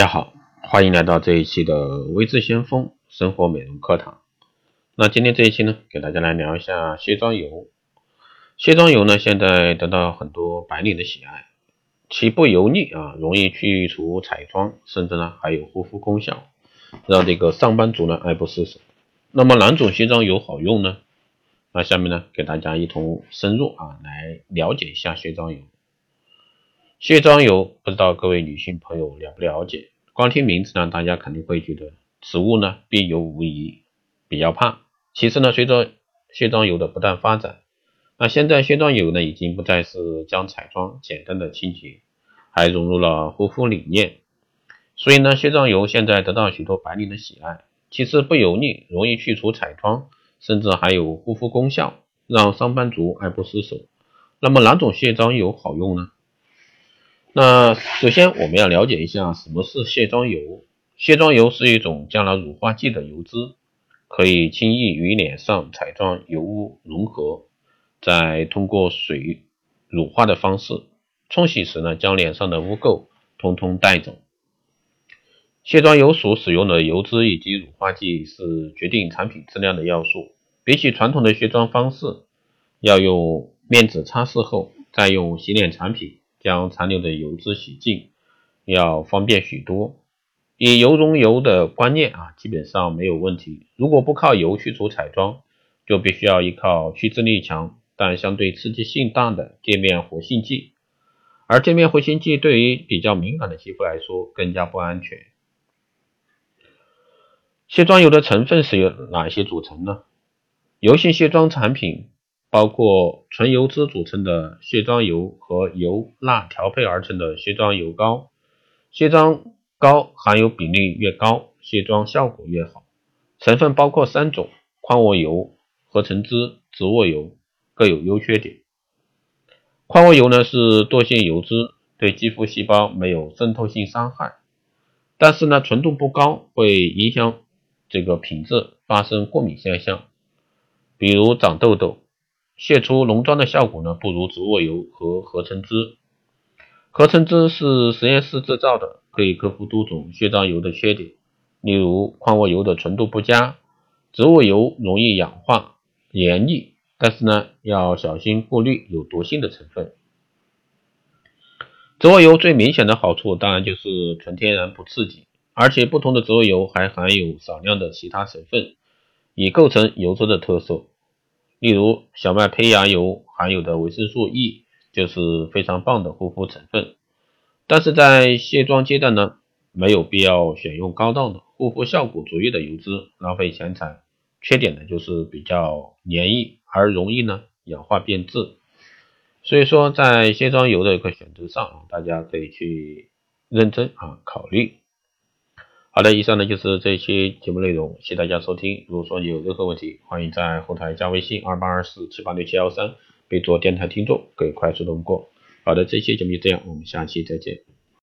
大家好，欢迎来到这一期的微智先锋生活美容课堂。那今天这一期呢，给大家来聊一下卸妆油。卸妆油呢，现在得到很多白领的喜爱，其不油腻啊，容易去除彩妆，甚至呢还有护肤功效，让这个上班族呢爱不释手。那么哪种卸妆油好用呢？那下面呢，给大家一同深入啊来了解一下卸妆油。卸妆油不知道各位女性朋友了不了解？光听名字呢，大家肯定会觉得此物呢必有无疑，比较怕。其次呢，随着卸妆油的不断发展，那现在卸妆油呢已经不再是将彩妆简单的清洁，还融入了护肤理念。所以呢，卸妆油现在得到许多白领的喜爱。其次不油腻，容易去除彩妆，甚至还有护肤功效，让上班族爱不释手。那么哪种卸妆油好用呢？那首先我们要了解一下什么是卸妆油。卸妆油是一种加了乳化剂的油脂，可以轻易与脸上彩妆油污融合，再通过水乳化的方式冲洗时呢，将脸上的污垢通通带走。卸妆油所使用的油脂以及乳化剂是决定产品质量的要素。比起传统的卸妆方式，要用面纸擦拭后，再用洗脸产品。将残留的油脂洗净，要方便许多。以油溶油的观念啊，基本上没有问题。如果不靠油去除彩妆，就必须要依靠去渍力强但相对刺激性大的界面活性剂。而界面活性剂对于比较敏感的肌肤来说更加不安全。卸妆油的成分是由哪些组成呢？油性卸妆产品。包括纯油脂组成的卸妆油和油蜡调配而成的卸妆油膏。卸妆膏含有比例越高，卸妆效果越好。成分包括三种：矿物油、合成脂、植物油，各有优缺点。矿物油呢是惰性油脂，对肌肤细胞没有渗透性伤害，但是呢纯度不高，会影响这个品质，发生过敏现象，比如长痘痘。卸出浓妆的效果呢，不如植物油和合成脂。合成脂是实验室制造的，可以克服多种卸妆油的缺点，例如矿物油的纯度不佳，植物油容易氧化、黏腻，但是呢要小心过滤有毒性的成分。植物油最明显的好处当然就是纯天然不刺激，而且不同的植物油还含有少量的其他成分，以构成油脂的特色。例如，小麦胚芽油含有的维生素 E 就是非常棒的护肤成分。但是在卸妆阶段呢，没有必要选用高档的护肤效果卓越的油脂，浪费钱财。缺点呢就是比较黏腻，而容易呢氧化变质。所以说，在卸妆油的一个选择上，大家可以去认真啊考虑。好的，以上呢就是这一期节目内容，谢谢大家收听。如果说你有任何问题，欢迎在后台加微信二八二四七八六七幺三，备注电台听众，可以快速通过。好的，这期节目就这样，我们下期再见。